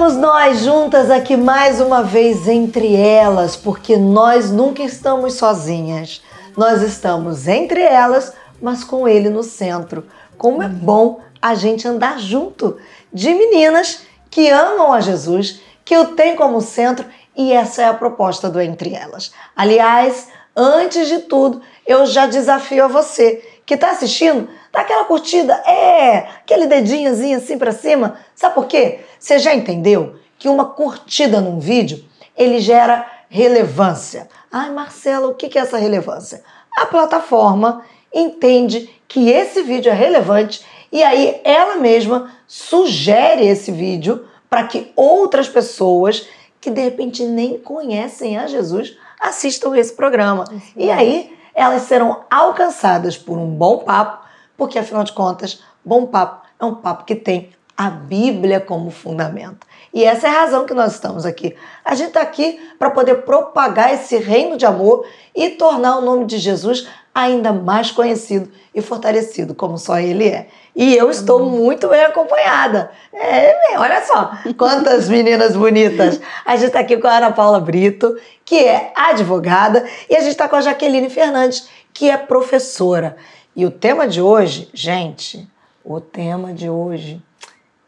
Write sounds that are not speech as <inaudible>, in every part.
Estamos nós juntas aqui mais uma vez entre elas, porque nós nunca estamos sozinhas. Nós estamos entre elas, mas com ele no centro. Como é bom a gente andar junto de meninas que amam a Jesus, que o tem como centro e essa é a proposta do Entre Elas. Aliás, antes de tudo, eu já desafio a você que está assistindo, dá aquela curtida, é, aquele dedinhozinho assim para cima. Sabe por quê? Você já entendeu que uma curtida num vídeo, ele gera relevância. Ai, Marcela, o que é essa relevância? A plataforma entende que esse vídeo é relevante e aí ela mesma sugere esse vídeo para que outras pessoas que de repente nem conhecem a Jesus assistam esse programa. E aí elas serão alcançadas por um bom papo, porque afinal de contas, bom papo é um papo que tem a Bíblia como fundamento. E essa é a razão que nós estamos aqui. A gente está aqui para poder propagar esse reino de amor e tornar o nome de Jesus ainda mais conhecido e fortalecido, como só ele é. E eu estou muito bem acompanhada. É, olha só, quantas meninas bonitas. A gente está aqui com a Ana Paula Brito, que é advogada, e a gente está com a Jaqueline Fernandes, que é professora. E o tema de hoje, gente, o tema de hoje,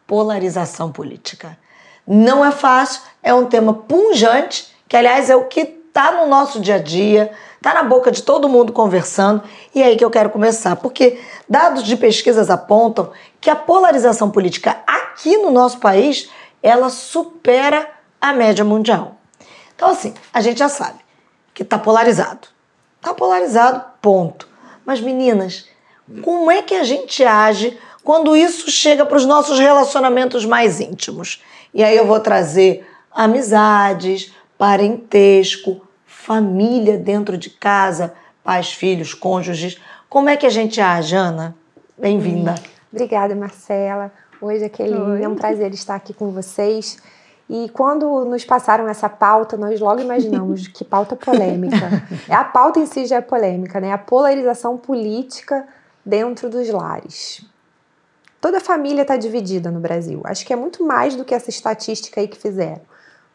polarização política. Não é fácil, é um tema punjante, que aliás é o que está no nosso dia a dia, Está na boca de todo mundo conversando e é aí que eu quero começar, porque dados de pesquisas apontam que a polarização política aqui no nosso país ela supera a média mundial. Então, assim, a gente já sabe que está polarizado. Está polarizado, ponto. Mas, meninas, como é que a gente age quando isso chega para os nossos relacionamentos mais íntimos? E aí eu vou trazer amizades, parentesco, família dentro de casa, pais, filhos, cônjuges. Como é que a gente age, Ana? Bem-vinda. Obrigada, Marcela. Oi, Jaqueline. Oi. É um prazer estar aqui com vocês. E quando nos passaram essa pauta, nós logo imaginamos <laughs> que pauta polêmica. É a pauta em si já é polêmica, né? A polarização política dentro dos lares. Toda família está dividida no Brasil. Acho que é muito mais do que essa estatística aí que fizeram.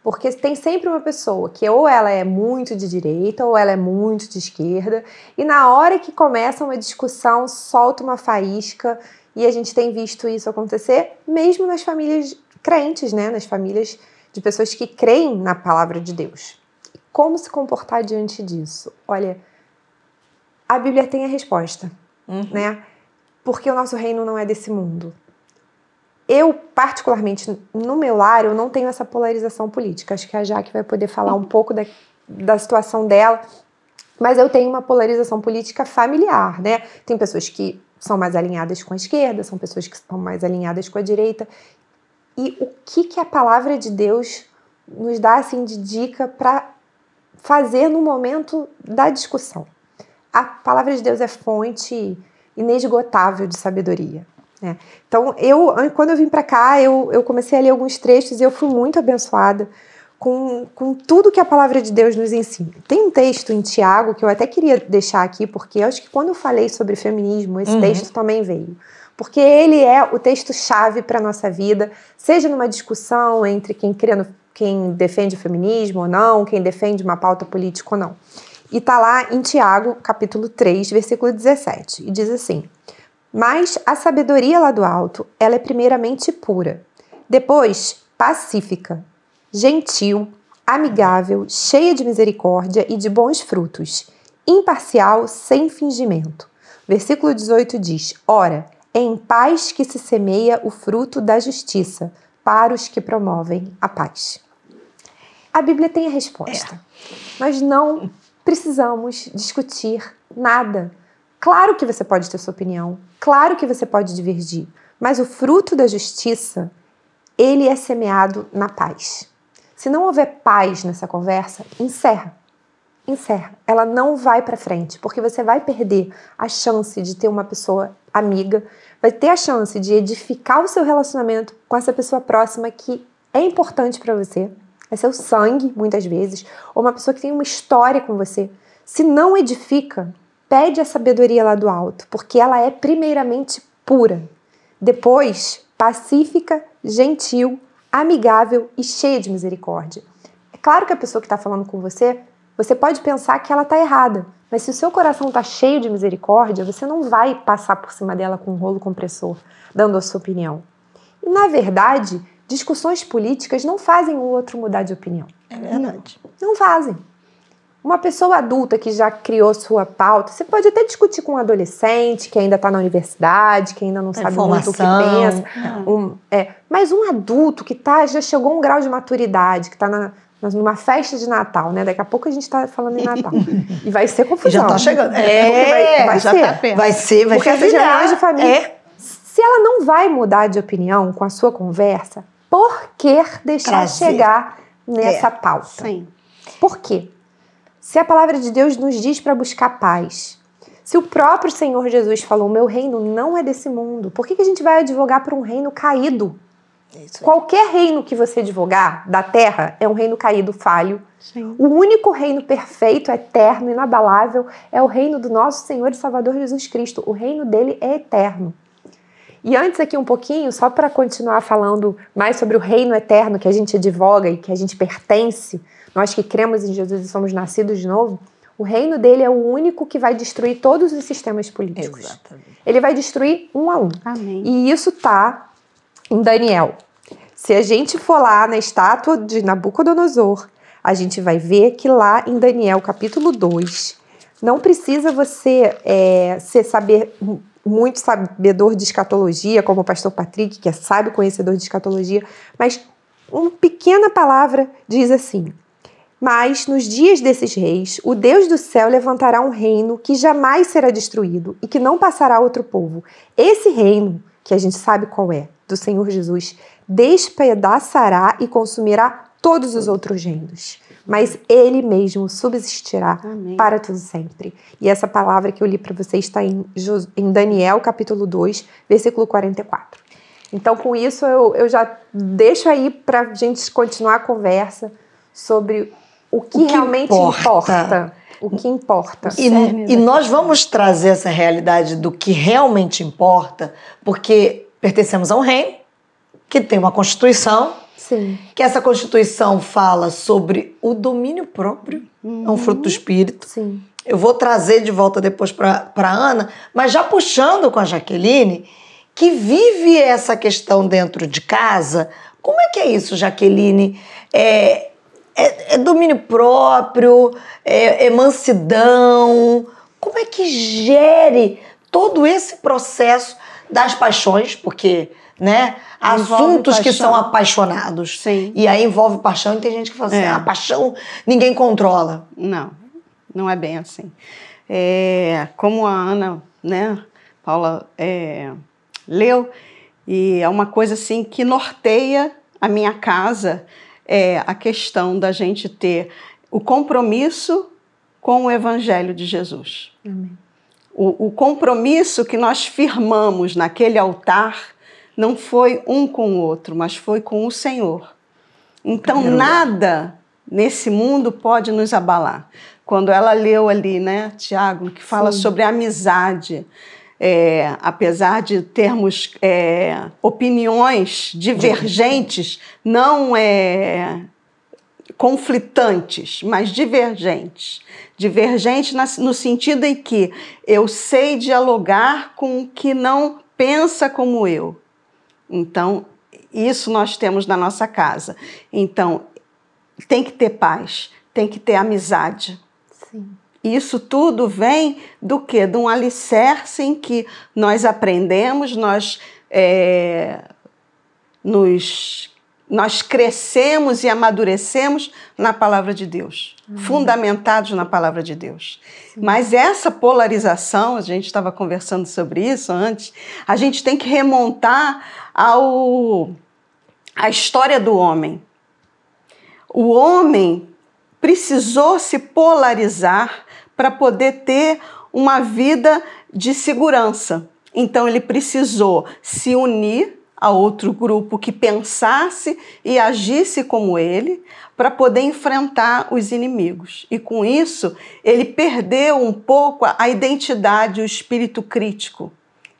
Porque tem sempre uma pessoa que ou ela é muito de direita ou ela é muito de esquerda, e na hora que começa uma discussão, solta uma faísca, e a gente tem visto isso acontecer mesmo nas famílias crentes, né? Nas famílias de pessoas que creem na palavra de Deus. Como se comportar diante disso? Olha, a Bíblia tem a resposta, uhum. né? Porque o nosso reino não é desse mundo eu, particularmente, no meu lar, eu não tenho essa polarização política. Acho que a Jaque vai poder falar um pouco da, da situação dela. Mas eu tenho uma polarização política familiar, né? Tem pessoas que são mais alinhadas com a esquerda, são pessoas que são mais alinhadas com a direita. E o que, que a palavra de Deus nos dá assim de dica para fazer no momento da discussão? A palavra de Deus é fonte inesgotável de sabedoria. É. Então, eu, quando eu vim para cá, eu, eu comecei a ler alguns trechos e eu fui muito abençoada com, com tudo que a palavra de Deus nos ensina. Tem um texto em Tiago que eu até queria deixar aqui, porque eu acho que quando eu falei sobre feminismo, esse uhum. texto também veio. Porque ele é o texto-chave para a nossa vida, seja numa discussão entre quem crê no, quem defende o feminismo ou não, quem defende uma pauta política ou não. E está lá em Tiago, capítulo 3, versículo 17, e diz assim: mas a sabedoria lá do alto, ela é primeiramente pura, depois pacífica, gentil, amigável, cheia de misericórdia e de bons frutos, imparcial, sem fingimento. Versículo 18 diz: Ora, é em paz que se semeia o fruto da justiça para os que promovem a paz. A Bíblia tem a resposta. É. Nós não precisamos discutir nada Claro que você pode ter sua opinião, claro que você pode divergir, mas o fruto da justiça, ele é semeado na paz. Se não houver paz nessa conversa, encerra. Encerra. Ela não vai para frente, porque você vai perder a chance de ter uma pessoa amiga, vai ter a chance de edificar o seu relacionamento com essa pessoa próxima que é importante para você. É seu sangue, muitas vezes, ou uma pessoa que tem uma história com você. Se não edifica, Pede a sabedoria lá do alto, porque ela é primeiramente pura, depois pacífica, gentil, amigável e cheia de misericórdia. É claro que a pessoa que está falando com você, você pode pensar que ela está errada, mas se o seu coração está cheio de misericórdia, você não vai passar por cima dela com um rolo compressor, dando a sua opinião. E na verdade, discussões políticas não fazem o outro mudar de opinião. É verdade. Não fazem. Uma pessoa adulta que já criou sua pauta, você pode até discutir com um adolescente que ainda está na universidade, que ainda não sabe muito o que pensa. É. Um, é, mas um adulto que tá, já chegou a um grau de maturidade, que está na, numa festa de Natal, né? Daqui a pouco a gente está falando em Natal. <laughs> e vai ser confusão. Já está chegando. É, vai, vai já ser. tá perto. Vai ser, vai Porque ser essas reuniões de família. É. Se ela não vai mudar de opinião com a sua conversa, por que deixar Trazer. chegar nessa É. pauta? Sim. Por quê? Se a palavra de Deus nos diz para buscar paz, se o próprio Senhor Jesus falou: Meu reino não é desse mundo, por que, que a gente vai advogar por um reino caído? Aí. Qualquer reino que você advogar da terra é um reino caído, falho. Sim. O único reino perfeito, eterno, inabalável é o reino do nosso Senhor e Salvador Jesus Cristo. O reino dele é eterno. E antes aqui um pouquinho, só para continuar falando mais sobre o reino eterno que a gente advoga e que a gente pertence, nós que cremos em Jesus e somos nascidos de novo, o reino dele é o único que vai destruir todos os sistemas políticos. Exatamente. Ele vai destruir um a um. Amém. E isso tá em Daniel. Se a gente for lá na estátua de Nabucodonosor, a gente vai ver que lá em Daniel, capítulo 2, não precisa você é, ser saber muito sabedor de escatologia, como o pastor Patrick, que é sábio conhecedor de escatologia, mas uma pequena palavra diz assim: Mas nos dias desses reis, o Deus do céu levantará um reino que jamais será destruído e que não passará a outro povo. Esse reino, que a gente sabe qual é, do Senhor Jesus, despedaçará e consumirá todos os outros reinos. Mas ele mesmo subsistirá Amém. para tudo sempre. E essa palavra que eu li para vocês está em, em Daniel, capítulo 2, versículo 44. Então, com isso, eu, eu já deixo aí para a gente continuar a conversa sobre o que, O que realmente importa. importa. O que importa. E, e nós vamos trazer essa realidade do que realmente importa, porque pertencemos a um reino que tem uma constituição, Sim. que essa constituição fala sobre o domínio próprio, é um fruto do espírito. Sim. Eu vou trazer de volta depois para a Ana, mas já puxando com a Jaqueline, que vive essa questão dentro de casa. Como é que é isso, Jaqueline? É, é- é domínio próprio? É, é mansidão? Como é que gere todo esse processo das paixões? Porque, né, Envolve assuntos que paixão. são apaixonados. Sim. E aí envolve paixão e tem gente que fala assim, É. a paixão ninguém controla. Não, não é bem assim. É, como a Ana, né, Paula, é, leu, e é uma coisa assim que norteia a minha casa, é a questão da gente ter o compromisso com o Evangelho de Jesus. Amém. O, o compromisso que nós firmamos naquele altar não foi um com o outro, mas foi com o Senhor. Então, nada nesse mundo pode nos abalar. Quando ela leu ali, né, Tiago, que fala Sim. sobre amizade, é, apesar de termos é, opiniões divergentes, não é, conflitantes, mas divergentes. Divergente na- no sentido em que eu sei dialogar com o que não pensa como eu. Então, isso nós temos na nossa casa. Então, tem que ter paz, tem que ter amizade. Sim. Isso tudo vem do quê? De um alicerce em que nós aprendemos, nós, é, nos, nós crescemos e amadurecemos na palavra de Deus, fundamentados na palavra de Deus. Mas essa polarização, a gente estava conversando sobre isso antes, a gente tem que remontar ao, à história do homem. O homem precisou se polarizar para poder ter uma vida de segurança. Então ele precisou se unir a outro grupo que pensasse e agisse como ele para poder enfrentar os inimigos. E com isso, ele perdeu um pouco a identidade, o espírito crítico,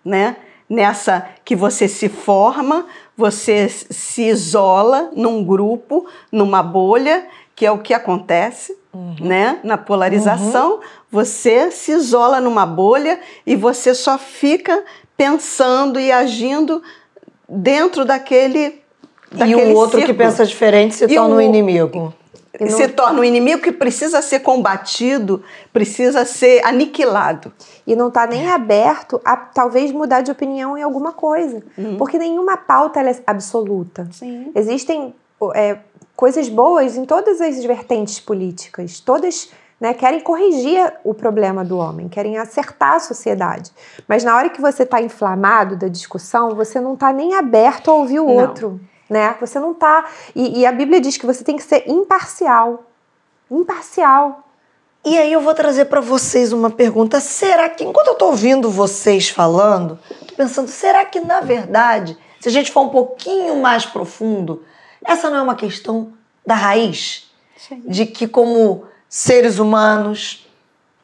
né? nessa que você se forma, você se isola num grupo, numa bolha, que é o que acontece, uhum. né? Na polarização, uhum. você se isola numa bolha e você só fica pensando e agindo dentro daquele e o outro círculo. que pensa diferente se e torna um inimigo. Não... Se torna um inimigo que precisa ser combatido, precisa ser aniquilado. E não está nem aberto a talvez mudar de opinião em alguma coisa. Uhum. Porque nenhuma pauta é absoluta. Sim. Existem é, coisas boas em todas as vertentes políticas. Todas né, querem corrigir o problema do homem, querem acertar a sociedade. Mas na hora que você está inflamado da discussão, você não está nem aberto a ouvir o não. outro né? Você não tá. E, e, a Bíblia diz que você tem que ser imparcial. Imparcial. E aí eu vou trazer para vocês uma pergunta. Será que, enquanto eu tô ouvindo vocês falando, tô pensando, será que na verdade, se a gente for um pouquinho mais profundo, essa não é uma questão da raiz? Sim. De que, como seres humanos,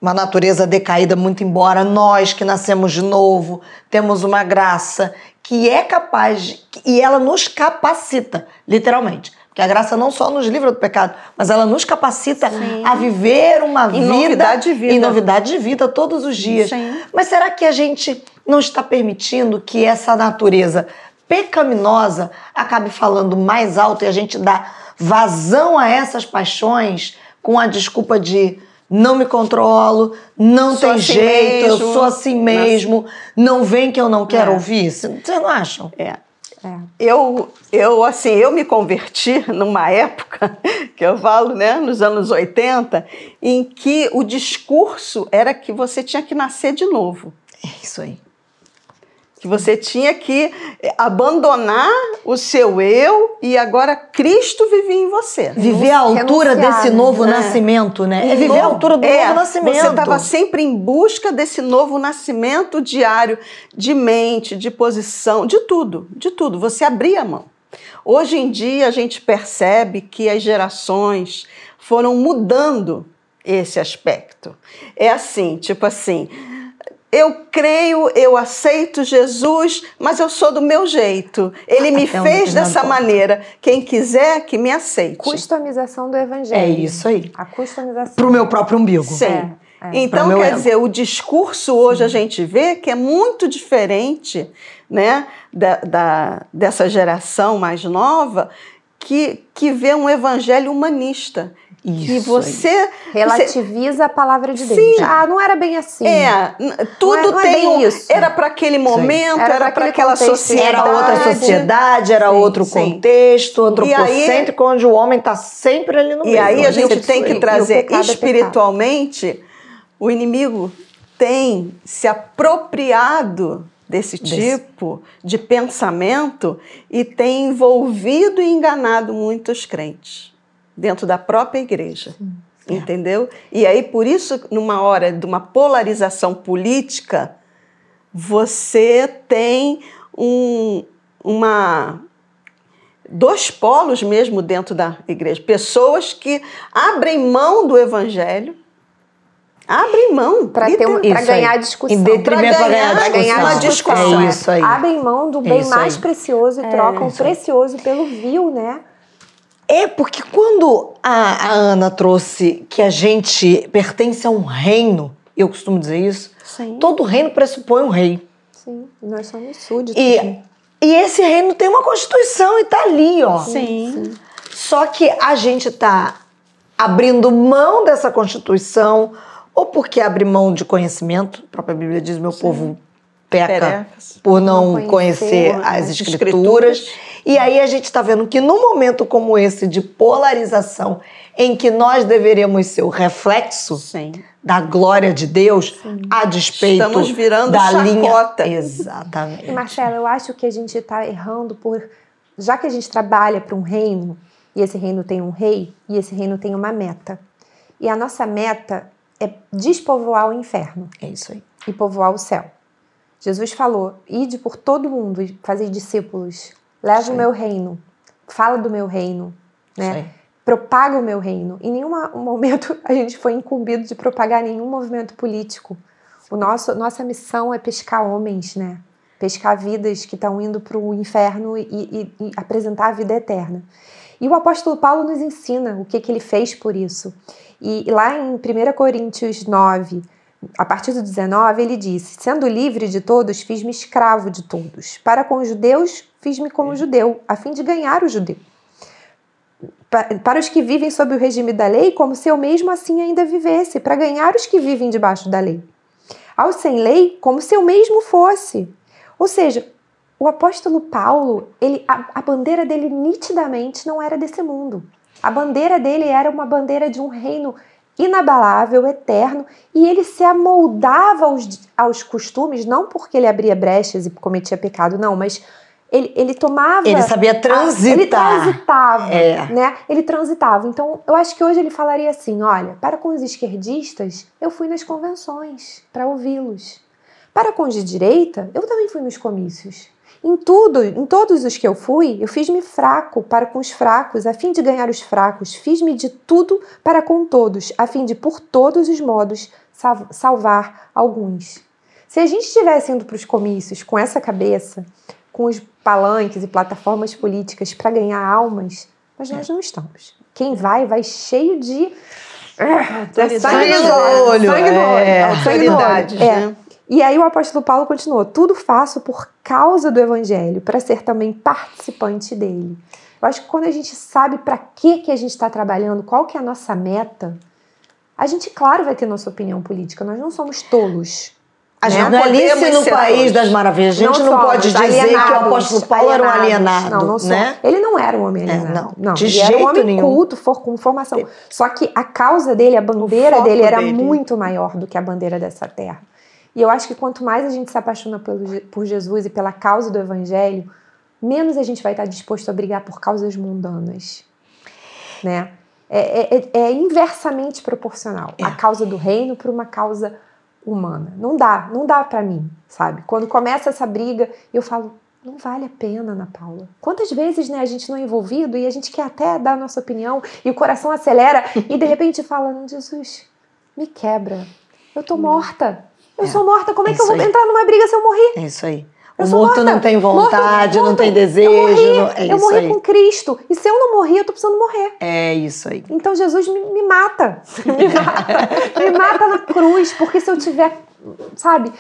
uma natureza decaída, muito embora nós que nascemos de novo, temos uma graça que é capaz de, e ela nos capacita, literalmente. Porque a graça não só nos livra do pecado, mas ela nos capacita Sim. a viver uma em vida novidade de vida em novidade de vida todos os dias. Sim. Mas será que a gente não está permitindo que essa natureza pecaminosa acabe falando mais alto e a gente dá vazão a essas paixões com a desculpa de não me controlo, não sou tem assim jeito, mesmo. eu sou assim mesmo, não vem que eu não quero é. ouvir. Vocês não acham? É. É. Eu, eu, assim, eu me converti <laughs> numa época, <laughs> que eu falo, né, nos anos 80, em que o discurso era que você tinha que nascer de novo. É isso aí que você tinha que eh, abandonar o seu eu e agora Cristo vivia em você. Viver à altura desse novo né? nascimento, né? É viver à altura do é, novo nascimento. Você estava sempre em busca desse novo nascimento diário de mente, de posição, de tudo, de tudo. Você abria a mão. Hoje em dia a gente percebe que as gerações foram mudando esse aspecto. É assim, tipo assim, eu creio, eu aceito Jesus, mas eu sou do meu jeito. Ele me Até fez dessa maneira. Quem quiser, que me aceite. Customização do evangelho. É isso aí. A customização. Para o meu próprio umbigo. Sim. É, é. Então, quer ego. dizer, o discurso hoje Sim. a gente vê que é muito diferente né, da, da, dessa geração mais nova que, que vê um evangelho humanista. Isso que você relativiza você... a palavra de Deus. Sim. Ah, não era bem assim. É, tudo não é, não é tem isso. Era para aquele momento, Sim. era, para aquela sociedade. Era outra sociedade, era Sim. outro contexto, antropocêntrico, aí, onde o homem está sempre ali no meio. E aí a gente tem que trazer é espiritualmente, o inimigo tem se apropriado desse tipo Desse. de pensamento e tem envolvido e enganado muitos crentes dentro da própria igreja. Sim. Entendeu? E aí, por isso, numa hora de uma polarização política, você tem um, uma dois polos mesmo dentro da igreja. Pessoas que abrem mão do evangelho, abrem mão para ganhar a discussão. Em detrimento para ganhar, ganhar, ganhar uma discussão. É isso aí. Abrem mão do bem mais precioso e é, trocam o precioso pelo vil, né? É porque quando a, a, Ana trouxe que a gente pertence a um reino, eu costumo dizer isso, Sim. todo reino pressupõe um rei. Sim, nós somos súditos. E, e esse reino tem uma constituição e tá ali, ó. Sim. Sim. Só que a gente tá abrindo mão dessa constituição, ou porque abre mão de conhecimento, a própria Bíblia diz: meu Sim. povo peca por não, não conhecer, conhecer as, as escrituras. escrituras. E aí a gente está vendo que num momento como esse de polarização, em que nós deveríamos ser o reflexo Sim. da glória de Deus, Sim. a despeito Estamos virando da chacota. linha. Exatamente. E Marcela, eu acho que a gente está errando por. Já que a gente trabalha para um reino, e esse reino tem um rei, e esse reino tem uma meta. E a nossa meta é despovoar o inferno. É isso aí. E povoar o céu. Jesus falou: ide por todo mundo e fazer discípulos. Leva o meu reino. Fala do meu reino. Né? Sim. Propaga o meu reino. Em nenhum momento <laughs> a gente foi incumbido de propagar nenhum movimento político. O nosso, nossa missão é pescar homens, né? pescar vidas que estão indo para o inferno e, e, e, apresentar a vida eterna. E o apóstolo Paulo nos ensina o que, que ele fez por isso. E, e lá em 1 Coríntios 9, a partir do 19, ele disse: Sendo livre de todos, fiz-me escravo de todos. Para com os judeus, fiz-me como judeu, a fim de ganhar o judeu. Para os que vivem sob o regime da lei, como se eu mesmo assim ainda vivesse, para ganhar os que vivem debaixo da lei. Aos sem lei, como se eu mesmo fosse. Ou seja, o apóstolo Paulo, ele, a, a bandeira dele nitidamente não era desse mundo. A bandeira dele era uma bandeira de um reino inabalável, eterno, e ele se amoldava aos, aos costumes, não porque ele abria brechas e cometia pecado, não, mas ele, ele tomava. Ele sabia transitar. ele transitava, é. né? Ele transitava. Então, eu acho que hoje ele falaria assim: olha, para com os esquerdistas, eu fui nas convenções para ouvi-los. Para com os de direita, eu também fui nos comícios. Em tudo, em todos os que eu fui, eu fiz-me fraco para com os fracos, a fim de ganhar os fracos. Fiz-me de tudo para com todos, a fim de, por todos os modos, salvar alguns. Se a gente estivesse indo para os comícios com essa cabeça, com os palanques e plataformas políticas para ganhar almas, mas nós não estamos. Quem vai, vai cheio de. É, sangue no olho. Sangue no olho. É, sangue no olho. É. Né? E aí o apóstolo Paulo continuou: tudo faço por causa do evangelho, para ser também participante dele. Eu acho que quando a gente sabe para que que a gente está trabalhando, qual que é a nossa meta, a gente, claro, vai ter nossa opinião política. Nós não somos tolos. A gente né? não Alice no País das Maravilhas. A gente não, não pode dizer que o apóstolo Paulo era um alienado. Não, não né? Ele não era um homem alienado. É, não, não, de ele jeito era um homem nenhum. culto, for, com formação. Só que a causa dele, a bandeira dele era dele. muito maior do que a bandeira dessa terra. E eu acho que quanto mais a gente se apaixona pelo, por Jesus e pela causa do Evangelho, menos a gente vai estar disposto a brigar por causas mundanas. Né? É, é, é inversamente proporcional é. a causa do reino para uma causa humana. Não dá, não dá para mim, sabe? Quando começa essa briga, eu falo, não vale a pena, Ana Paula. Quantas vezes né, a gente não é envolvido e a gente quer até dar a nossa opinião e o coração acelera e de repente fala, Jesus, me quebra. Eu tô morta. Eu é, sou morta, como é, é que eu vou aí. entrar numa briga se eu morrer? É isso aí. O morto morta. não tem vontade, morto, não tem desejo. Eu morri, não, é eu morri aí. com Cristo. E se eu não morrer, eu tô precisando morrer. É isso aí. Então Jesus me, me mata. <laughs> Me mata. me mata na cruz. Porque se eu tiver, sabe,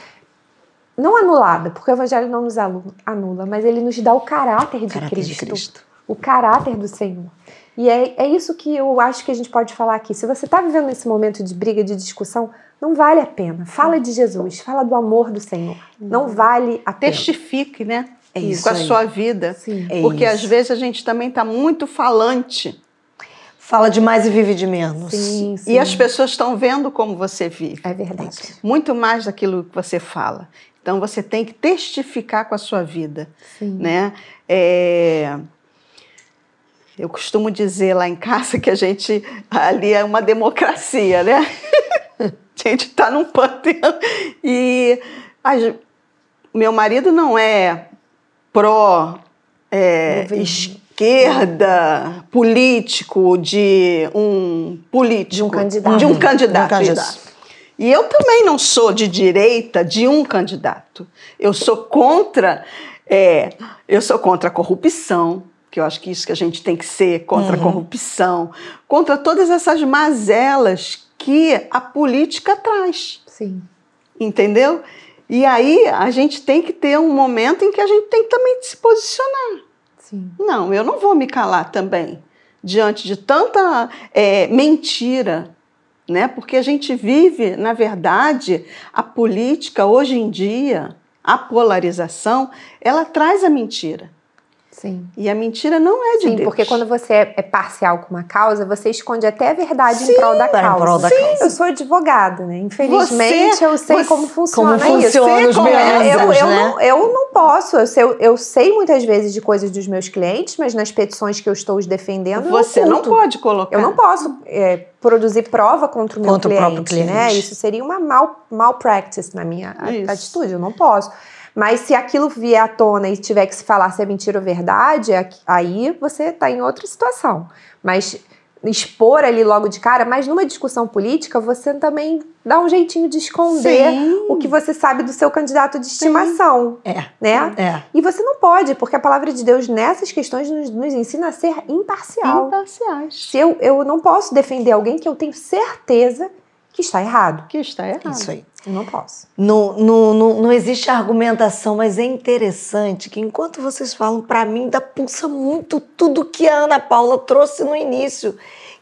não anulada, porque o Evangelho não nos anula, mas ele nos dá o caráter de, caráter Cristo, de Cristo. O caráter do Senhor. E é, é isso que eu acho que a gente pode falar aqui. Se você está vivendo esse momento de briga, de discussão, não vale a pena. Fala de Jesus, fala do amor do Senhor. Não vale a pena. Testifique, né? É isso com a aí. sua vida. Sim. É porque isso. às vezes a gente também está muito falante. Fala demais e vive de menos. Sim, sim. E as pessoas estão vendo como você vive. É verdade. Muito mais daquilo que você fala. Então você tem que testificar com a sua vida. Sim. Né? É... Eu costumo dizer lá em casa que a gente ali é uma democracia, né? <laughs> A gente está num panteão. E a, meu marido não é pró é, esquerda político de um político. De um candidato. De um candidato. De um candidato. E eu também não sou de direita de um candidato. Eu sou contra, é, eu sou contra a corrupção, que eu acho que isso que a gente tem que ser contra uhum. a corrupção, contra todas essas mazelas que a política traz. Sim. Entendeu? E aí a gente tem que ter um momento em que a gente tem que também se posicionar. Sim. Não, eu não vou me calar também diante de tanta é, mentira, né? Porque a gente vive, na verdade, a política hoje em dia, a polarização, ela traz a mentira. Sim. E a mentira não é de Sim, Deus. porque quando você é, é parcial com uma causa, você esconde até a verdade Sim, em prol da causa. Prol da Sim. causa. Eu sou advogada, né? Infelizmente, você, eu sei você, como funciona como isso. Funciona os eu, eu, né? não, eu não posso. Eu sei, eu sei muitas vezes de coisas dos meus clientes, mas nas petições que eu estou os defendendo, você não pode colocar. Eu não posso é, produzir prova contra o meu contra cliente, o cliente, né? Isso seria uma mal, mal practice na minha isso. atitude. Eu não posso. Mas se aquilo vier à tona e tiver que se falar se é mentira ou verdade, é aí você está em outra situação. Mas expor ali logo de cara, mas numa discussão política você também dá um jeitinho de esconder Sim. o que você sabe do seu candidato de estimação, É. né? É. E você não pode, porque a palavra de Deus nessas questões nos, nos ensina a ser imparcial. Imparciais. Se eu, eu não posso defender alguém que eu tenho certeza que está errado. Que está errado. Isso aí. Eu não posso. Não, não, não, não existe argumentação, mas é interessante que enquanto vocês falam, para mim, dá pulsa muito tudo que a Ana Paula trouxe no início,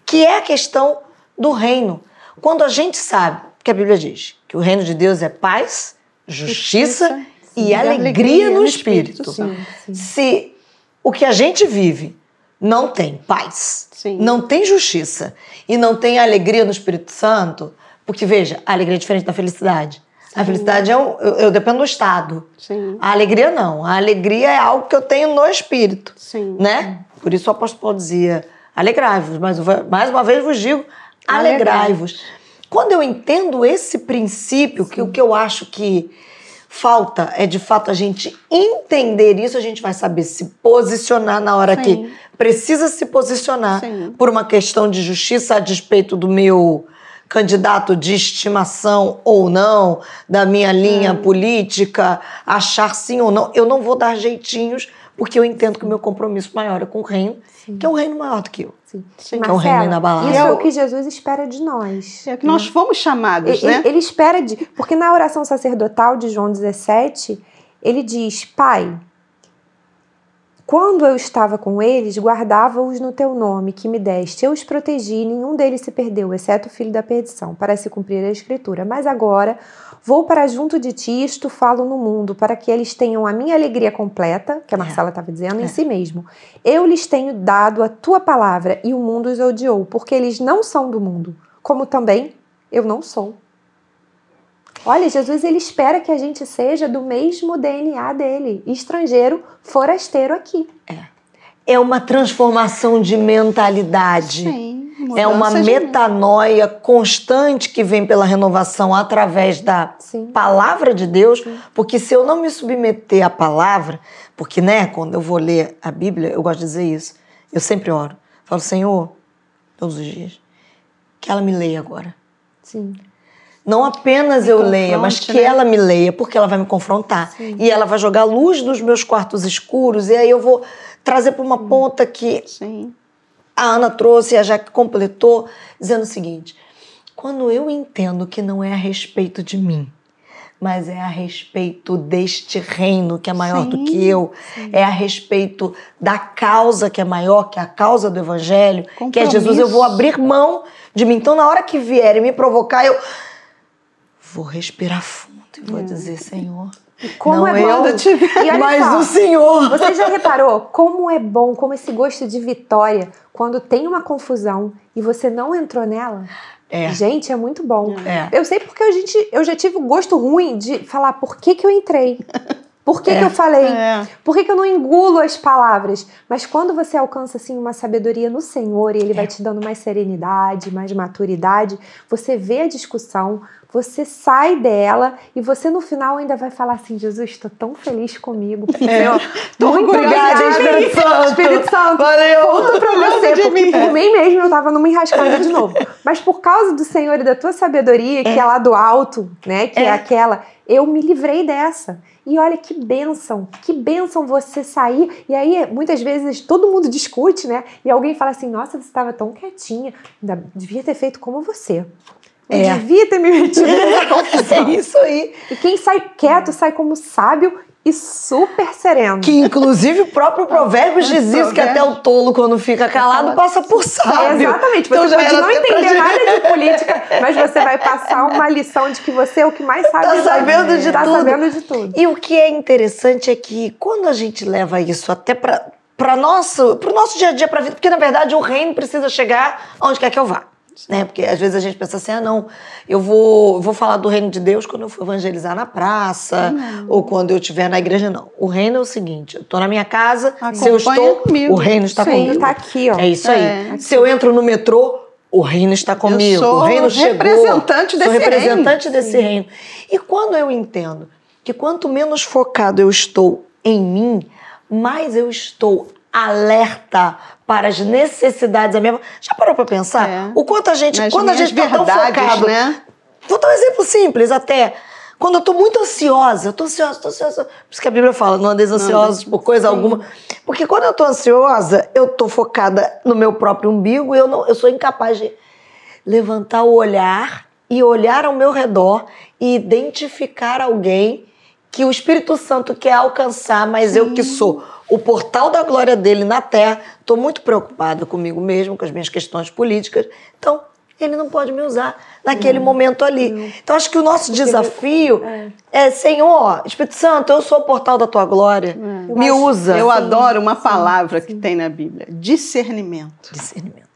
que é a questão do reino. Quando a gente sabe que a Bíblia diz que o reino de Deus é paz, justiça, Justiça, e sim, alegria, alegria no no espírito. Espírito Santo. sim. Se o que a gente vive não tem paz, Sim. não tem justiça e não tem alegria no Espírito Santo, porque veja, a alegria é diferente da felicidade. A felicidade é um, eu, eu dependo do estado. Sim. A alegria não. A alegria é algo que eu tenho no espírito, Sim. né? Por isso o apóstolo Paulo dizia: alegrai-vos, mas mais uma vez vos digo, alegrai-vos. Quando eu entendo esse princípio, que o que eu acho que falta é de fato a gente entender isso, a gente vai saber se posicionar na hora Sim. que precisa se posicionar Sim. por uma questão de justiça a despeito do meu candidato de estimação ou não, da minha linha política, achar sim ou não. Eu não vou dar jeitinhos, porque eu entendo que o meu compromisso maior é com o reino, que é um reino maior do que eu. Sim. Sim. Que é um reino inabalável. Isso E é o que Jesus espera de nós. É que nós fomos chamados, Ele, né? ele espera de. Porque na oração sacerdotal de João 17, ele diz: Pai, quando eu estava com eles, guardava-os no teu nome que me deste. Eu os protegi, nenhum deles se perdeu, exceto o filho da perdição, para se cumprir a escritura. Mas agora vou para junto de ti e isto falo no mundo, para que eles tenham a minha alegria completa, que a Marcela estava dizendo, em si mesmo. Eu lhes tenho dado a tua palavra e o mundo os odiou, porque eles não são do mundo, como também eu não sou. Olha, Jesus ele espera que a gente seja do mesmo DNA dele, estrangeiro, forasteiro aqui. É uma transformação de mentalidade. Sim. É uma metanoia constante que vem pela renovação através da Sim. palavra de Deus, porque se eu não me submeter à palavra, porque né, quando eu vou ler a Bíblia, eu gosto de dizer isso, eu sempre oro, falo, Senhor, todos os dias, que ela me leia agora. Sim. Não apenas Me eu leia, mas que né? ela me leia, porque ela vai me confrontar. E ela vai jogar luz nos meus quartos escuros, e aí eu vou trazer para uma ponta que Sim. a Ana trouxe e a Jaque completou, dizendo o seguinte: quando eu entendo que não é a respeito de mim, mas é a respeito deste reino que é maior do Sim, que eu, é a respeito da causa que é maior, que é a causa do evangelho, que é Jesus, eu vou abrir mão de mim. Então, na hora que vierem me provocar, eu vou respirar fundo e vou dizer: Senhor, Como não é eu, bom. <laughs> E olha mas só, o Senhor. Você já reparou como é bom, como esse gosto de vitória, quando tem uma confusão e você não entrou nela? É. Gente, é muito bom. É. Eu sei porque a gente, eu já tive o gosto ruim de falar por que, que eu entrei. <laughs> Por que, É. que eu falei? É. Por que, que eu não engulo as palavras? Mas quando você alcança assim uma sabedoria no Senhor e Ele É. vai te dando mais serenidade, mais maturidade, você vê a discussão, você sai dela e você no final ainda vai falar assim: Jesus, estou tão feliz comigo. Senhor, Tô muito obrigada. Espírito Santo. Espírito Santo, Valeu. Ponto pra você, porque mim. por mim mesmo eu tava numa enrascada de novo. Mas por causa do Senhor e da tua sabedoria, que é lá do alto, né? Que é, É. aquela, eu me livrei dessa. E olha que bênção, que bênção você sair. E aí, muitas vezes, todo mundo discute, né? E alguém fala assim: nossa, você estava tão quietinha. Devia ter feito como você. Eu É. devia ter me metido nessa <laughs> confusão. É isso aí. E quem sai quieto sai como sábio e super sereno. Que inclusive o próprio Provérbios <laughs> diz isso, que até o tolo, quando fica calado, passa por sábio. exatamente. Você Então já pode não entender nada de política, <laughs> mas você vai passar uma lição de que você é o que mais sabe. Tá sabendo de tá tudo. sabendo de tudo. E o que é interessante é que quando a gente leva isso até para para nosso, pro nosso dia a dia, pra vida, porque na verdade o reino precisa chegar onde quer que eu vá. Né? Porque às vezes a gente pensa assim, ah, não, eu vou, vou falar do reino de Deus quando eu for evangelizar na praça, ou quando eu estiver na igreja, não. O reino é o seguinte, eu tô na minha casa, se eu Acompanha estou, comigo. o reino está Sim, comigo. tá aqui, ó. É isso aí. É. Se eu entro no metrô, o reino está comigo. sou o reino chegou. representante sou desse representante desse reino. E quando eu entendo que quanto menos focado eu estou em mim, mais eu estou alerta para as necessidades da minha. Já parou para pensar? É. O quanto a gente, Nas quando a gente tá tão focado, né? Vou dar um exemplo simples até. Quando eu tô muito ansiosa, eu tô ansiosa, tô ansiosa. Por isso que a Bíblia fala, não andeis ansiosos por coisa alguma. Porque quando eu tô ansiosa, eu tô focada no meu próprio umbigo e eu, não, eu sou incapaz de levantar o olhar e olhar ao meu redor e identificar alguém que o Espírito Santo quer alcançar, mas eu que sou o portal da glória dele na terra, estou muito preocupada comigo mesmo, com as minhas questões políticas. Então, ele não pode me usar naquele momento ali. Então, acho que o nosso desafio é. Senhor, Espírito Santo, eu sou o portal da tua glória. Me acho- usa. Eu adoro uma palavra que tem na Bíblia: discernimento. Discernimento.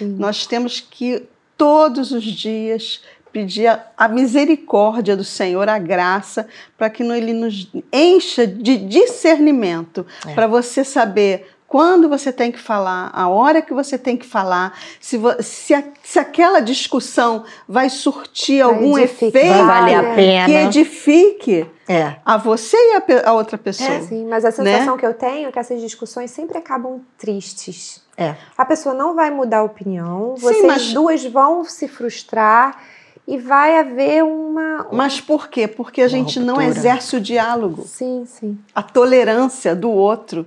Nós temos que todos os dias pedir a, a misericórdia do Senhor, a graça, para que no- Ele nos encha de discernimento, É. para você saber quando você tem que falar, a hora que você tem que falar, se, vo- se, a- se aquela discussão vai surtir Vai algum edificar, efeito Vai valer a né? pena. que edifique É. a você e a, a outra pessoa. Sim, mas a Né? sensação que eu tenho é que essas discussões sempre acabam tristes. É. A pessoa não vai mudar a opinião, Sim, vocês mas- duas vão se frustrar e vai haver uma. Mas por quê? Porque a gente não ruptura. exerce o diálogo, Sim, sim. a tolerância do outro.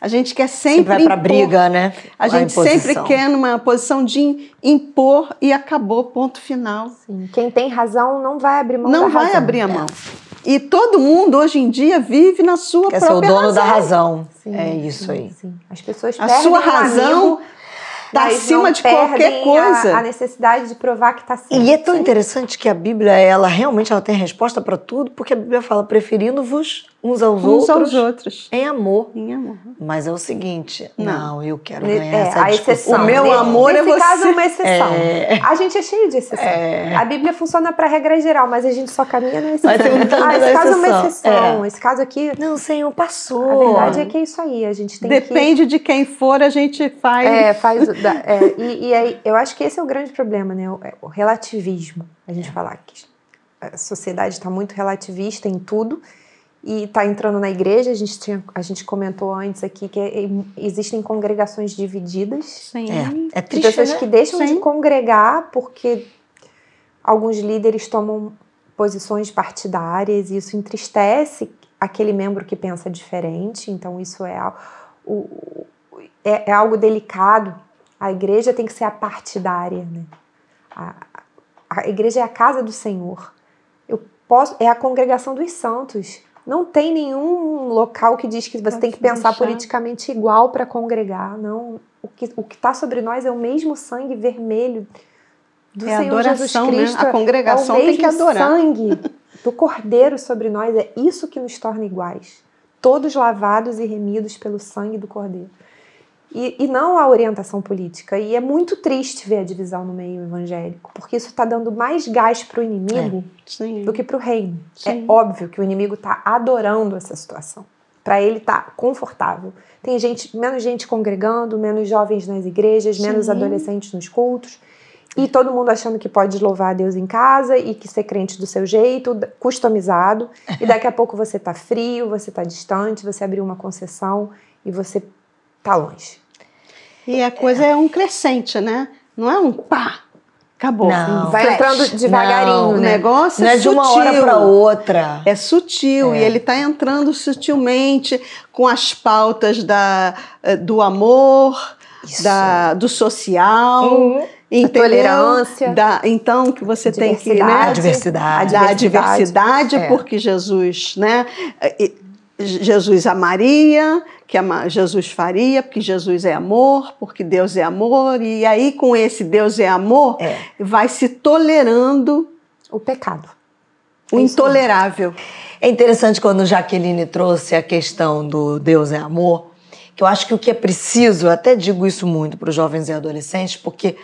A gente quer sempre. Sempre vai impor. briga, né? A gente sempre quer numa posição de impor e acabou, ponto final. sim. Quem tem razão não vai abrir mão Não da vai razão. abrir a mão. E todo mundo hoje em dia vive na sua Quer ser o própria dono da razão. razão. Sim, é isso sim, aí. sim. As pessoas A perdem sua o razão amigo, Tá mas acima de qualquer coisa. A, a necessidade de provar que está certo. E é tão interessante que a Bíblia, ela realmente ela tem resposta para tudo, porque a Bíblia fala preferindo-vos uns aos Uns outros aos outros. em amor. Em amor. Mas é o seguinte, Não. não, eu quero ganhar é, essa a discussão. exceção. O meu amor é nesse você. caso é uma exceção. É. A gente é cheio de exceção. É. A Bíblia funciona para regra geral, mas a gente só caminha na exceção. Um ah, esse caso é uma exceção. É. Esse caso aqui, Não, Senhor, passou. a verdade é que é isso aí. A gente tem que Depende de quem for, a gente faz. É, faz. é, e e aí, eu acho que esse é o grande problema, né? O, é, o relativismo. A gente falar que a sociedade está muito relativista em tudo e está entrando na igreja. A gente, tinha, a gente comentou antes aqui que é- existem congregações divididas. Sim. É, é De triste, pessoas né? que deixam de Sim. congregar porque alguns líderes tomam posições partidárias e isso entristece aquele membro que pensa diferente. Então, isso é, o- é, é algo delicado. A igreja tem que ser apartidária. Né? A, a igreja é a casa do Senhor. Eu posso, é a congregação dos santos. Não tem nenhum local que diz que você Pode tem que pensar deixar. politicamente igual para congregar. Não. O que o está sobre nós é o mesmo sangue vermelho do É Senhor Jesus adoração, né? Cristo. A congregação é o tem que adorar. sangue do Cordeiro sobre nós. É isso que nos torna iguais. Todos lavados e remidos pelo sangue do Cordeiro. E, e não a orientação política. E é muito triste ver a divisão no meio evangélico, porque isso está dando mais gás para o inimigo Sim. do que para o reino. Sim. É óbvio que o inimigo está adorando essa situação. Para ele tá confortável. Tem gente, menos gente congregando, menos jovens nas igrejas, menos Sim. adolescentes nos cultos. E todo mundo achando que pode louvar a Deus em casa e que ser crente do seu jeito, customizado. E daqui a pouco você tá frio, você tá distante, você abriu uma concessão e você tá longe. E a coisa é um crescente, né? Não é um pá, acabou. Não. Vai flash. entrando devagarinho, Não, O né? negócio Não é é de uma sutil. hora para outra. É sutil É. e ele está entrando sutilmente com as pautas da, eh, do amor, Isso. da, do social, Uhum. entendeu? tolerância. Da, então que você tem que né, A Diversidade. diversidade. da diversidade. diversidade, É. porque Jesus, né? Jesus amaria, que Jesus faria, porque Jesus é amor, porque Deus é amor, e aí com esse Deus é amor, É. vai se tolerando O pecado. o É intolerável. É interessante quando Jaqueline trouxe a questão do Deus é amor, que eu acho que o que é preciso, eu até digo isso muito para os jovens e adolescentes, porque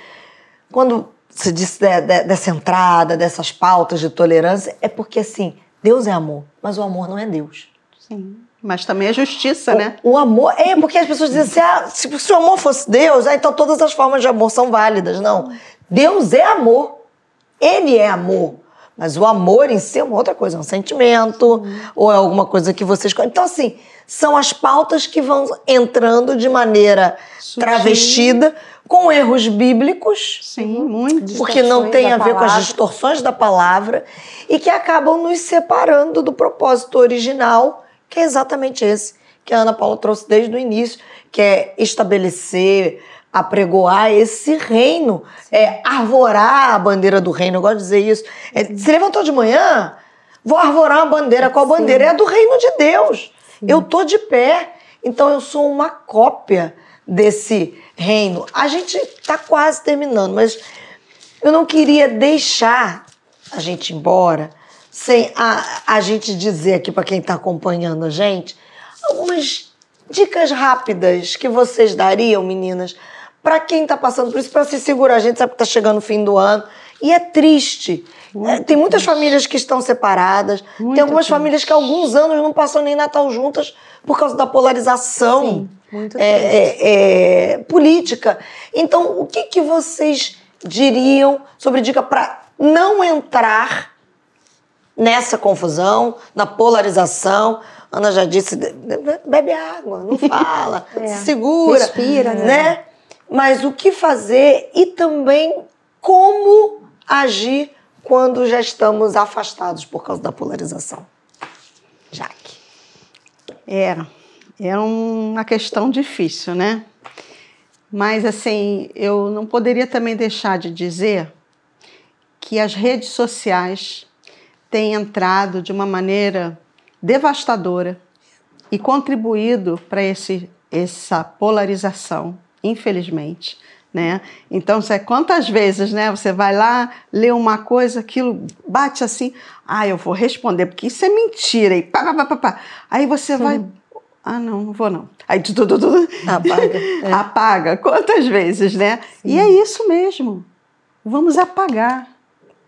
quando se diz de- de- dessa entrada, dessas pautas de tolerância, é porque assim, Deus é amor, mas o amor não é Deus. Sim. Mas também é justiça, né? O, o amor, é porque as pessoas dizem assim, ah, se, se o amor fosse Deus, ah, então todas as formas de amor são válidas. Não. Deus é amor. Ele é amor. Mas o amor em si é uma outra coisa, é um sentimento, ou é alguma coisa que vocês. Então, assim, são as pautas que vão entrando de maneira Sutil. travestida, com erros bíblicos. Sim, muito. Porque não tem a ver com as palavra. distorções da palavra e que acabam nos separando do propósito original, que é exatamente esse que a Ana Paula trouxe desde o início, que é estabelecer, apregoar esse reino, é arvorar a bandeira do reino. Eu gosto de dizer isso. É, se levantou de manhã, vou arvorar uma bandeira. Qual bandeira? É a do reino de Deus. Eu tô de pé, então eu sou uma cópia desse reino. A gente está quase terminando, mas eu não queria deixar a gente embora sem a, a gente dizer aqui para quem está acompanhando a gente algumas dicas rápidas que vocês dariam, meninas, para quem está passando por isso, para se segurar. A gente sabe que está chegando o fim do ano e é triste. É, tem muitas famílias que estão separadas, Muito tem algumas triste. famílias que há alguns anos não passam nem Natal juntas por causa da polarização é, é, é, política. Então, o que, que vocês diriam sobre dica para não entrar nessa confusão, na polarização? Ana já disse, be- be- bebe água, não <laughs> fala, É. se segura, Respira, né? né? Mas o que fazer e também como agir quando já estamos afastados por causa da polarização? Jaque. É, é uma questão difícil, né? Mas, assim, eu não poderia também deixar de dizer que as redes sociais têm entrado de uma maneira devastadora e contribuído para esse, essa polarização, infelizmente. Né? Então, você, quantas vezes né, você vai lá, lê uma coisa, aquilo bate assim, ah, eu vou responder, porque isso é mentira, e pá, pá, pá, pá, pá. Aí você vai, ah, não, não vou não. Aí tu, tu, tu, tu, Apaga. <laughs> É. apaga, quantas vezes, né? E é isso mesmo, vamos apagar.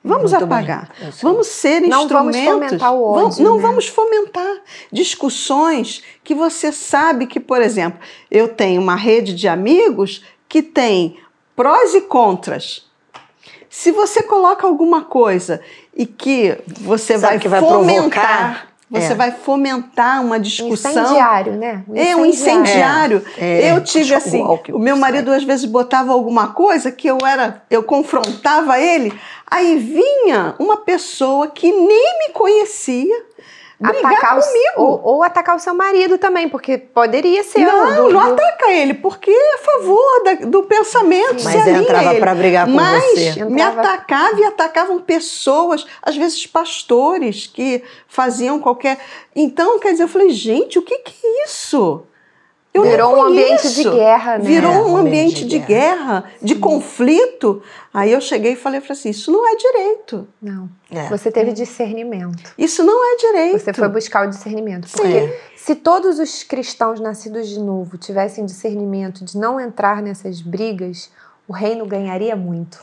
Vamos Muito apagar. Sei. Vamos ser Não vamos instrumentos. fomentar o ódio, Vamos- não né? vamos fomentar discussões que você sabe que, por exemplo, eu tenho uma rede de amigos que tem prós e contras. Se você coloca alguma coisa e que você Sabe vai, que vai fomentar, provocar? Você É. vai fomentar uma discussão. Incendiário, né? É um incendiário. É. Eu tive assim, o meu marido às vezes botava alguma coisa que eu era, eu confrontava ele, aí vinha uma pessoa que nem me conhecia brigar Atacar o, comigo. ou, ou atacar o seu marido também, porque poderia ser. Não, do- não do- ataca ele, porque é a favor da- do pensamento. Mas se alinha entrava a ele. pra brigar por Mas você. me atacava e atacavam pessoas, às vezes pastores, que faziam qualquer. Então, quer dizer, eu falei, gente, o que, que é isso? Eu Virou um ambiente de guerra, né? Virou um ambiente de guerra, de conflito. Aí eu cheguei e falei, falei assim: isso não é direito. Não. É. Você teve discernimento. Isso não é direito. Você foi buscar o discernimento. Porque É. se todos os cristãos nascidos de novo tivessem discernimento de não entrar nessas brigas, o reino ganharia muito.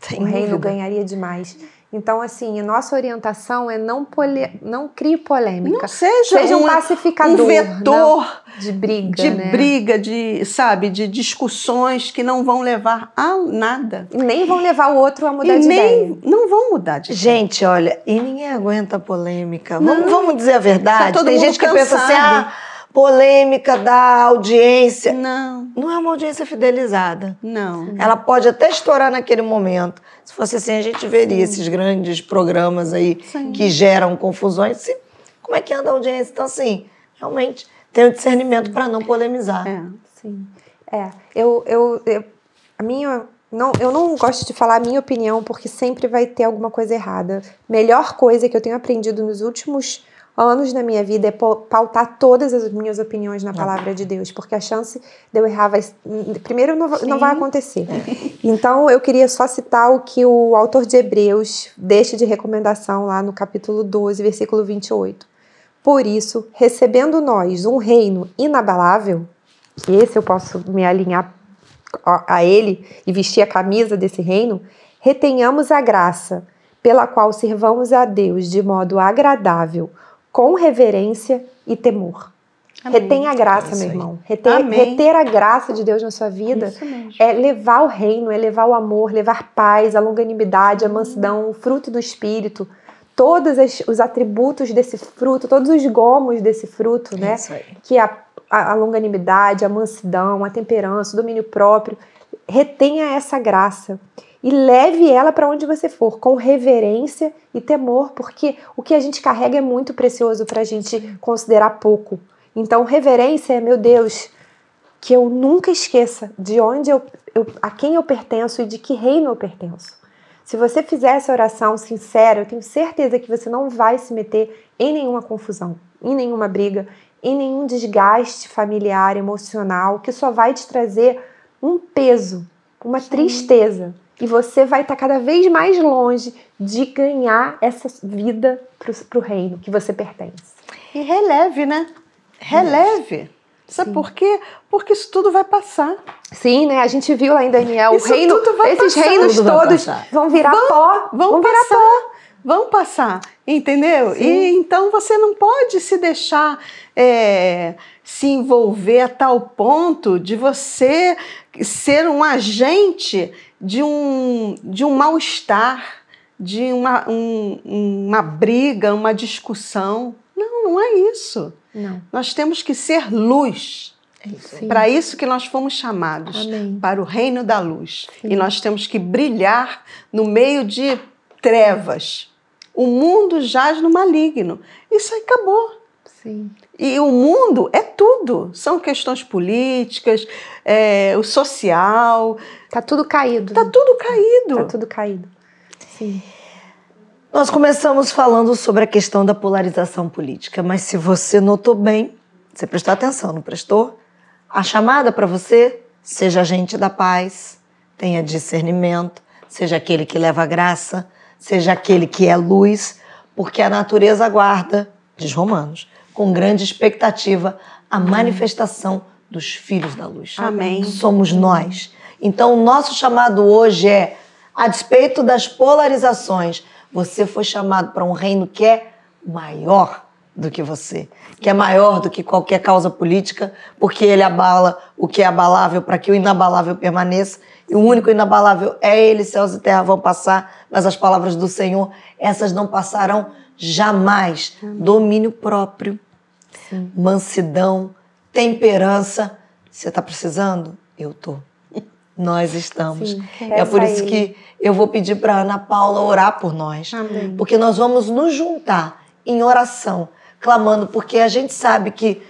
Sem o reino dúvida. ganharia demais. Então, assim, a nossa orientação é não, pole... não crie polêmica. Não seja, Seja um um, pacificador um vetor não de briga, de né? briga, de, sabe, de discussões que não vão levar a nada. E nem vão levar o outro a mudar e de nem ideia. não vão mudar de ideia. Gente, olha, e ninguém aguenta polêmica. Não. Vamos, vamos dizer a verdade. Tá todo Tem mundo gente que pensa assim, ah, polêmica da audiência. Não, Não é uma audiência fidelizada. não. Ela pode até estourar naquele momento. Se fosse assim, a gente veria esses grandes programas aí Sim. que geram confusões. Se- como é que anda a audiência? Então, assim, realmente, tem o discernimento para não polemizar. É. Sim. É, eu, eu, eu- a minha, não, eu não gosto de falar a minha opinião porque sempre vai ter alguma coisa errada. Melhor coisa que eu tenho aprendido nos últimos anos da minha vida é pau- pautar todas as minhas opiniões na palavra de Deus, porque a chance de eu errar vai, primeiro não, vai- não vai acontecer. Então eu queria só citar o que o autor de Hebreus deixa de recomendação lá no capítulo 12, versículo 28. Por isso, recebendo nós um reino inabalável, que esse eu posso me alinhar a a ele e vestir a camisa desse reino, retenhamos a graça pela qual servamos a Deus de modo agradável, com reverência e temor. Amém. Retenha a graça, meu irmão. Reter, reter, a graça de Deus na sua vida é levar o reino, é levar o amor, levar paz, a longanimidade, a mansidão, o fruto do espírito, todos os atributos desse fruto, todos os gomos desse fruto, né? Que é a, a, a longanimidade, a mansidão, a temperança, o domínio próprio. Retenha essa graça e leve ela para onde você for, com reverência e temor, porque o que a gente carrega é muito precioso para a gente considerar pouco. Então, reverência é, meu Deus, que eu nunca esqueça de onde eu, eu, a quem eu pertenço e de que reino eu pertenço. Se você fizer essa oração sincera, eu tenho certeza que você não vai se meter em nenhuma confusão, em nenhuma briga, em nenhum desgaste familiar, emocional, que só vai te trazer um peso, uma tristeza. E você vai estar cada vez mais longe de ganhar essa vida para o reino que você pertence. E releve, né? releve. Sabe Sim. por quê? Porque isso tudo vai passar. Sim, né? A gente viu lá em Daniel, isso o reino, esses passar. reinos tudo todos vão virar vão, pó. Vão, vão virar pó. Vão passar, entendeu? Sim. E então você não pode se deixar é, se envolver a tal ponto de você ser um agente de um, de um mal-estar, de uma, um, uma briga, uma discussão. Não, não é isso. Não. Nós temos que ser luz. É para isso que nós fomos chamados, Amém. para o reino da luz. Sim. E nós temos que brilhar no meio de trevas. O mundo jaz no maligno. Isso aí acabou. Sim. E o mundo é tudo. São questões políticas, é, o social. Tá tudo caído. Tá tudo caído. Tá tudo caído. Sim. Nós começamos falando sobre a questão da polarização política, mas se você notou bem, você prestou atenção, não prestou? A chamada para você, seja agente da paz, tenha discernimento, seja aquele que leva graça, seja aquele que é luz, porque a natureza aguarda, diz Romanos, com grande expectativa a manifestação dos filhos da luz. Amém. Somos nós. Então, o nosso chamado hoje é, a despeito das polarizações, você foi chamado para um reino que é maior do que você, que é maior do que qualquer causa política, porque ele abala o que é abalável para que o inabalável permaneça. E o único inabalável é ele, céus e terra vão passar, mas as palavras do Senhor, essas não passarão jamais. Domínio próprio, Sim. mansidão, temperança. Você está precisando? Eu estou. <laughs> Nós estamos. Sim, é por isso que eu vou pedir para Ana Paula orar por nós. Amém. Porque nós vamos nos juntar em oração, clamando, porque a gente sabe que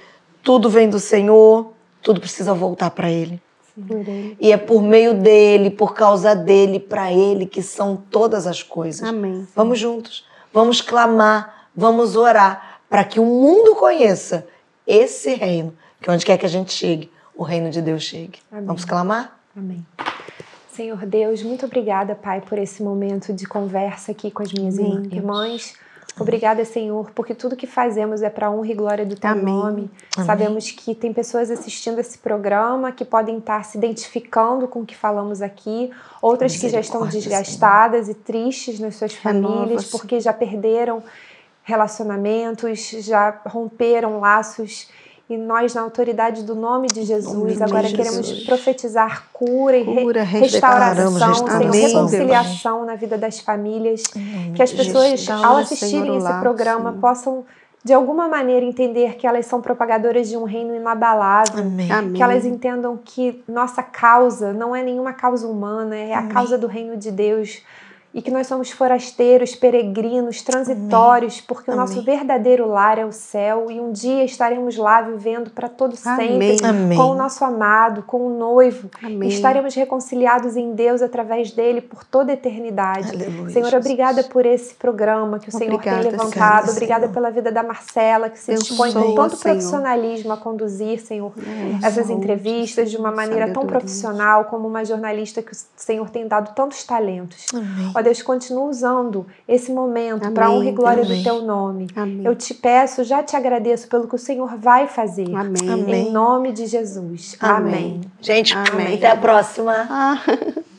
tudo vem do Senhor, tudo precisa voltar para Ele. Sim. E é por meio dele, por causa dele, para ele que são todas as coisas. Amém. Vamos juntos, vamos clamar, vamos orar para que o mundo conheça esse reino, que onde quer que a gente chegue, o reino de Deus chegue. Amém. Vamos clamar? Amém. Senhor Deus, muito obrigada, Pai, por esse momento de conversa aqui com as minhas Amém, irmãs. Obrigada, Senhor, porque tudo que fazemos é para honra e glória do Teu Amém. nome. Amém. Sabemos que tem pessoas assistindo esse programa que podem estar se identificando com o que falamos aqui, outras que já estão desgastadas Senhor. e tristes nas suas famílias porque já perderam relacionamentos, já romperam laços e nós, na autoridade do nome de Jesus, agora de queremos Jesus. profetizar cura e cura, restauração, Senhor, reconciliação na vida das famílias. Que as pessoas, ao assistirem esse programa, possam de alguma maneira entender que elas são propagadoras de um reino inabalável, Amém. que elas entendam que nossa causa não é nenhuma causa humana, é a Amém. causa do reino de Deus e que nós somos forasteiros, peregrinos, transitórios, Amém. porque Amém. o nosso verdadeiro lar é o céu e um dia estaremos lá vivendo para todo sempre Amém. com o nosso amado, com o noivo. Estaremos reconciliados em Deus através dele por toda a eternidade. Aleluia, Senhor, Jesus. obrigada por esse programa que o Senhor tem levantado. Senhor. Obrigada pela vida da Marcela, que se Eu dispõe com tanto Senhor. profissionalismo a conduzir, Senhor, é, essas entrevistas de uma maneira tão profissional como uma jornalista que o Senhor tem dado tantos talentos. Amém. Ó Deus, continua usando esse momento para honra e glória Amém. do teu nome. Amém. Eu te peço, já te agradeço pelo que o Senhor vai fazer. Amém. Em nome de Jesus. Amém. Gente, até a próxima. Ah. <laughs>